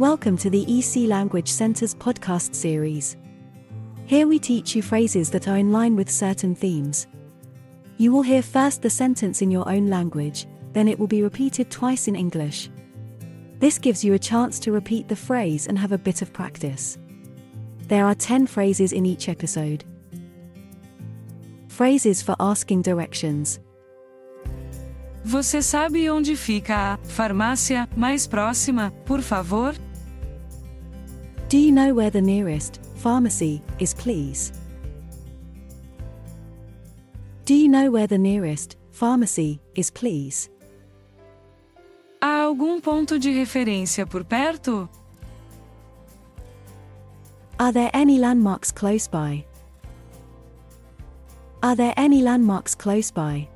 Welcome to the EC Language Center's podcast series. Here we teach you phrases that are in line with certain themes. You will hear first the sentence in your own language, then it will be repeated twice in English. This gives you a chance to repeat the phrase and have a bit of practice. There are 10 phrases in each episode. Phrases for asking directions. Você sabe onde fica a farmácia mais próxima, por favor? Do you know where the nearest pharmacy is, please? Do you know where the nearest pharmacy is, please? Há algum ponto de referência por perto? Are there any landmarks close by? Are there any landmarks close by?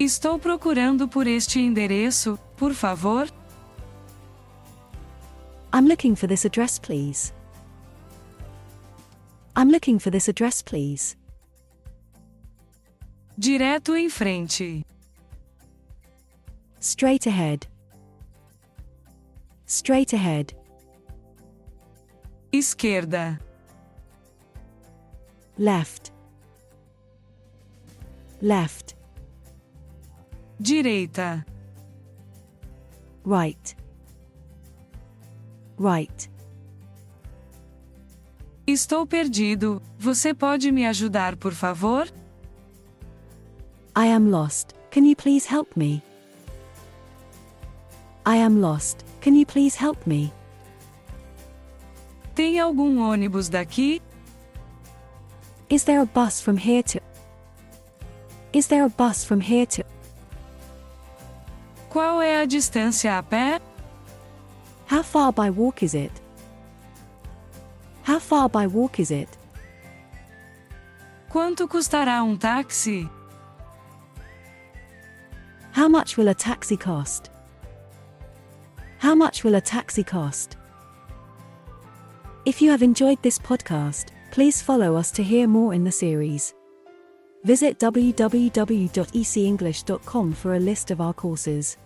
Estou procurando por este endereço, por favor? I'm looking for this address, please. I'm looking for this address, please. Direto em frente. Straight ahead. Straight ahead. Esquerda. Left. Left. Direita. Right. Right. Estou perdido. Você pode me ajudar, por favor? I am lost. Can you please help me? I am lost. Can you please help me? Tem algum ônibus daqui? Is there a bus from here to? Is there a bus from here to? Qual é a distância a pé? How far by walk is it? How far by walk is it? Quanto custará um táxi? How much will a taxi cost? How much will a taxi cost? If you have enjoyed this podcast, please follow us to hear more in the series. Visit www.ecenglish.com for a list of our courses.